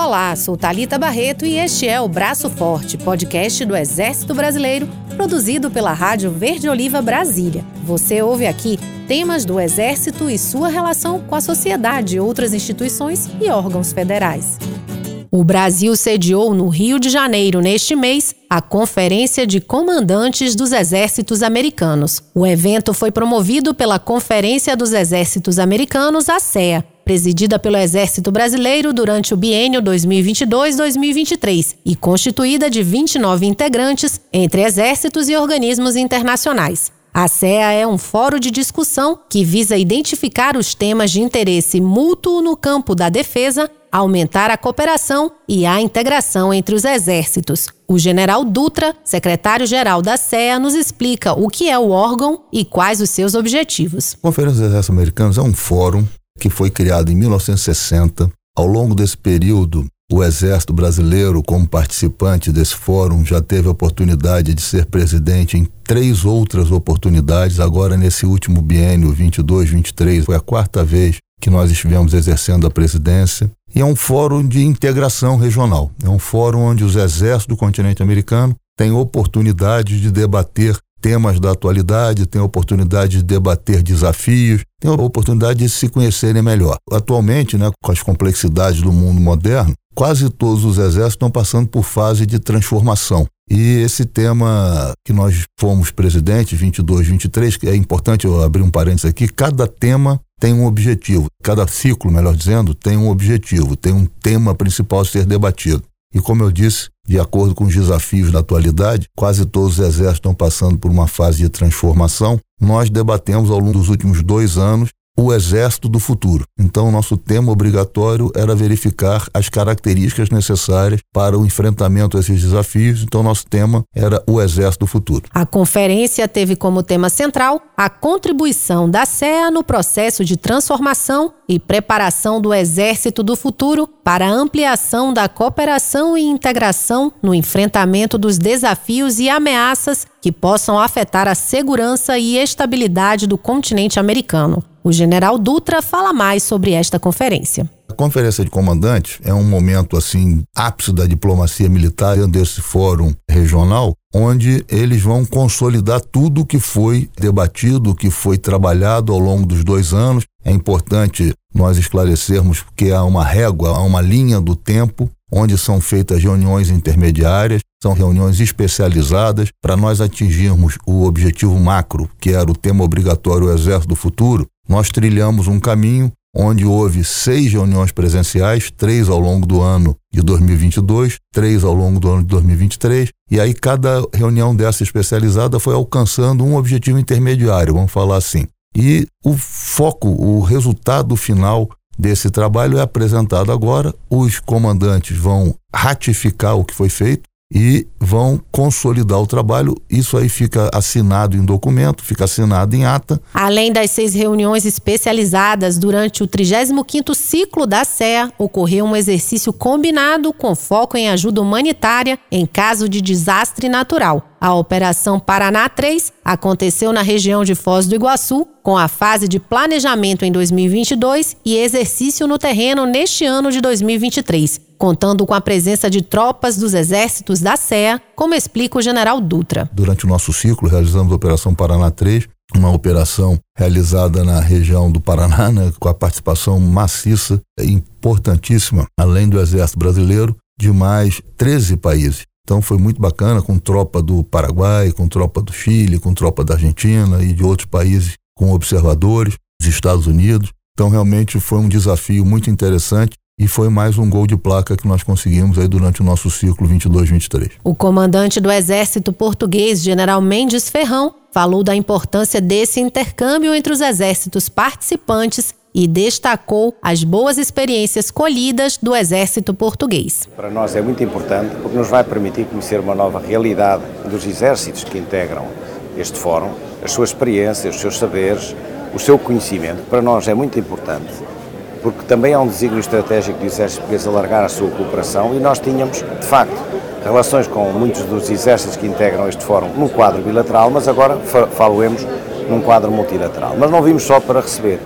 Olá, sou Talita Barreto e este é o Braço Forte, podcast do Exército Brasileiro, produzido pela Rádio Verde Oliva Brasília. Você ouve aqui temas do Exército e sua relação com a sociedade, outras instituições e órgãos federais. O Brasil sediou no Rio de Janeiro, neste mês, a Conferência de Comandantes dos Exércitos Americanos. O evento foi promovido pela Conferência dos Exércitos Americanos, a CEA, presidida pelo Exército Brasileiro durante o biênio 2022-2023 e constituída de 29 integrantes entre exércitos e organismos internacionais. A CEA é um fórum de discussão que visa identificar os temas de interesse mútuo no campo da defesa, aumentar a cooperação e a integração entre os exércitos. O general Dutra, secretário-geral da CEA, nos explica o que é o órgão e quais os seus objetivos. A Conferência dos Exércitos Americanos é um fórum que foi criado em 1960. Ao longo desse período, o Exército Brasileiro, como participante desse fórum, já teve a oportunidade de ser presidente em três outras oportunidades. Agora, nesse último biênio 22-23, foi a quarta vez que nós estivemos exercendo a presidência. E é um fórum de integração regional. É um fórum onde os exércitos do continente americano têm oportunidade de debater temas da atualidade, têm oportunidade de debater desafios, têm a oportunidade de se conhecerem melhor. Atualmente, né, com as complexidades do mundo moderno, quase todos os exércitos estão passando por fase de transformação. E esse tema que nós fomos presidente, 22, 23, que é importante eu abrir um parênteses aqui, cada tema tem um objetivo, cada ciclo, melhor dizendo, tem um objetivo, tem um tema principal a ser debatido. E como eu disse, de acordo com os desafios da atualidade, quase todos os exércitos estão passando por uma fase de transformação. Nós debatemos ao longo dos últimos dois anos o exército do futuro. Então, nosso tema obrigatório era verificar as características necessárias para o enfrentamento a esses desafios. Então, nosso tema era o exército do futuro. A conferência teve como tema central a contribuição da CEA no processo de transformação e preparação do exército do futuro para a ampliação da cooperação e integração no enfrentamento dos desafios e ameaças que possam afetar a segurança e estabilidade do continente americano. O general Dutra fala mais sobre esta conferência. Conferência de Comandantes é um momento assim ápice da diplomacia militar dentro desse fórum regional, onde eles vão consolidar tudo o que foi debatido, o que foi trabalhado ao longo dos dois anos. É importante nós esclarecermos que há uma régua, há uma linha do tempo onde são feitas reuniões intermediárias, são reuniões especializadas para nós atingirmos o objetivo macro, que era o tema obrigatório o Exército do Futuro, nós trilhamos um caminho onde houve seis reuniões presenciais, três ao longo do ano de 2022, três ao longo do ano de 2023, e aí cada reunião dessa especializada foi alcançando um objetivo intermediário, vamos falar assim. E o foco, o resultado final desse trabalho é apresentado agora. Os comandantes vão ratificar o que foi feito e vão consolidar o trabalho. Isso aí fica assinado em documento, fica assinado em ata. Além das seis reuniões especializadas durante o 35º ciclo da CEA, ocorreu um exercício combinado com foco em ajuda humanitária em caso de desastre natural. A Operação Paraná 3 aconteceu na região de Foz do Iguaçu, com a fase de planejamento em 2022 e exercício no terreno neste ano de 2023, contando com a presença de tropas dos exércitos da CEA, como explica o general Dutra. Durante o nosso ciclo, realizamos a Operação Paraná 3, uma operação realizada na região do Paraná, né, com a participação maciça e importantíssima, além do Exército Brasileiro, de mais 13 países. Então foi muito bacana com tropa do Paraguai, com tropa do Chile, com tropa da Argentina e de outros países com observadores, dos Estados Unidos. Então realmente foi um desafio muito interessante e foi mais um gol de placa que nós conseguimos aí durante o nosso ciclo 22-23. O comandante do Exército Português, General Mendes Ferrão, falou da importância desse intercâmbio entre os exércitos participantes e destacou as boas experiências colhidas do Exército Português. Para nós é muito importante porque nos vai permitir conhecer uma nova realidade dos exércitos que integram este fórum, as suas experiências, os seus saberes, o seu conhecimento. Para nós é muito importante porque também há um desígnio estratégico do Exército Português alargar a sua cooperação e nós tínhamos, de facto, relações com muitos dos exércitos que integram este fórum no quadro bilateral, mas agora faloemos num quadro multilateral. Mas não vimos só para receber,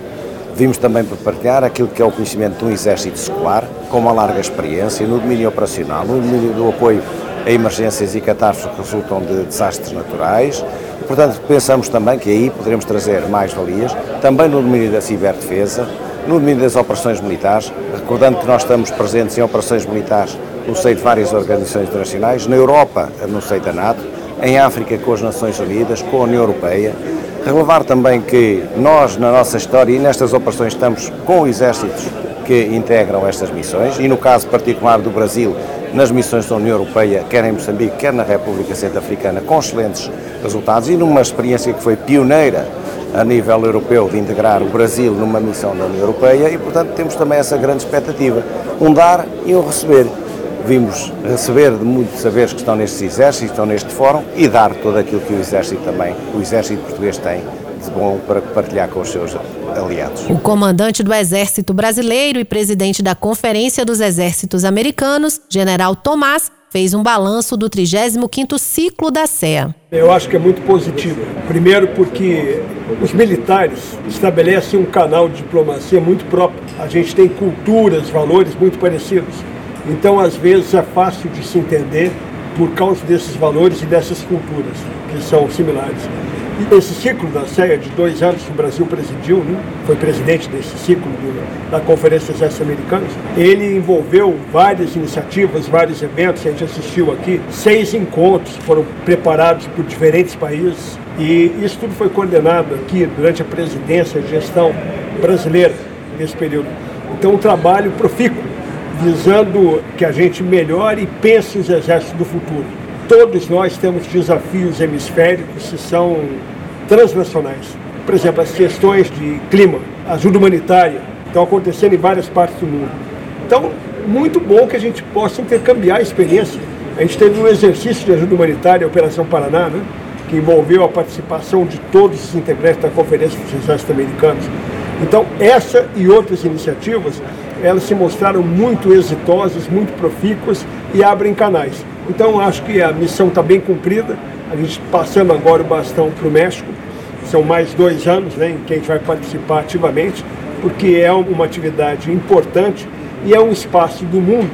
Vimos também para partilhar aquilo que é o conhecimento de um exército escolar, com uma larga experiência no domínio operacional, no domínio do apoio a emergências e catástrofes que resultam de desastres naturais. Portanto, pensamos também que aí poderemos trazer mais valias, também no domínio da ciberdefesa, no domínio das operações militares, recordando que nós estamos presentes em operações militares no seio de várias organizações internacionais, na Europa, no seio da NATO, em África com as Nações Unidas, com a União Europeia, Relevar também que nós, na nossa história e nestas operações, estamos com exércitos que integram estas missões e, no caso particular do Brasil, nas missões da União Europeia, quer em Moçambique, quer na República Centro-Africana, com excelentes resultados e numa experiência que foi pioneira a nível europeu de integrar o Brasil numa missão da União Europeia e, portanto, temos também essa grande expectativa, um dar e um receber vimos receber de muitos saberes que estão nestes exércitos, estão neste fórum e dar todo aquilo que o exército também, o exército português tem de bom para partilhar com os seus aliados. O comandante do Exército Brasileiro e presidente da Conferência dos Exércitos Americanos, General Tomás, fez um balanço do 35º ciclo da CEA. Eu acho que é muito positivo. Primeiro porque os militares estabelecem um canal de diplomacia muito próprio. A gente tem culturas, valores muito parecidos. Então, às vezes, é fácil de se entender por causa desses valores e dessas culturas que são similares. Esse ciclo da CEA de dois anos que o Brasil presidiu, né, foi presidente desse ciclo do, da Conferência dos Exércitos Americanos, ele envolveu várias iniciativas, vários eventos, a gente assistiu aqui, seis encontros foram preparados por diferentes países e isso tudo foi coordenado aqui durante a presidência e gestão brasileira nesse período. Então, um trabalho profícuo visando que a gente melhore e pense os exércitos do futuro. Todos nós temos desafios hemisféricos que são transnacionais. Por exemplo, as questões de clima, ajuda humanitária, estão acontecendo em várias partes do mundo. Então, muito bom que a gente possa intercambiar experiência. A gente teve um exercício de ajuda humanitária, a Operação Paraná, né, que envolveu a participação de todos os integrantes da Conferência dos Exércitos Americanos. Então, essa e outras iniciativas elas se mostraram muito exitosas, muito profícuas e abrem canais. Então acho que a missão está bem cumprida. A gente passando agora o bastão para o México. São mais dois anos né, em que a gente vai participar ativamente, porque é uma atividade importante e é um espaço do mundo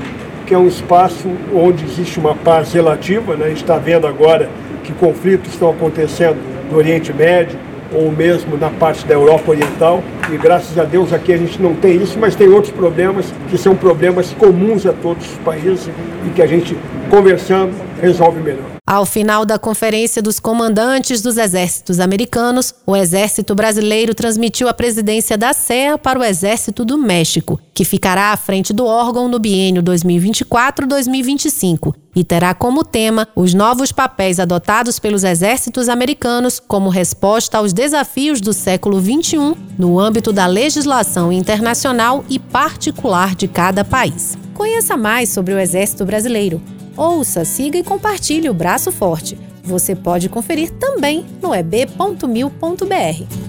que é um espaço onde existe uma paz relativa. Né? A gente está vendo agora que conflitos estão acontecendo no Oriente Médio, ou mesmo na parte da Europa Oriental. E graças a Deus aqui a gente não tem isso, mas tem outros problemas que são problemas comuns a todos os países e que a gente, conversando, resolve melhor. Ao final da Conferência dos Comandantes dos Exércitos Americanos, o Exército Brasileiro transmitiu a presidência da CEA para o Exército do México, que ficará à frente do órgão no biênio 2024-2025 e terá como tema os novos papéis adotados pelos exércitos americanos como resposta aos desafios do século XXI no âmbito da legislação internacional e particular de cada país. Conheça mais sobre o Exército Brasileiro Ouça, siga e compartilhe o Braço Forte. Você pode conferir também no eb.mil.br.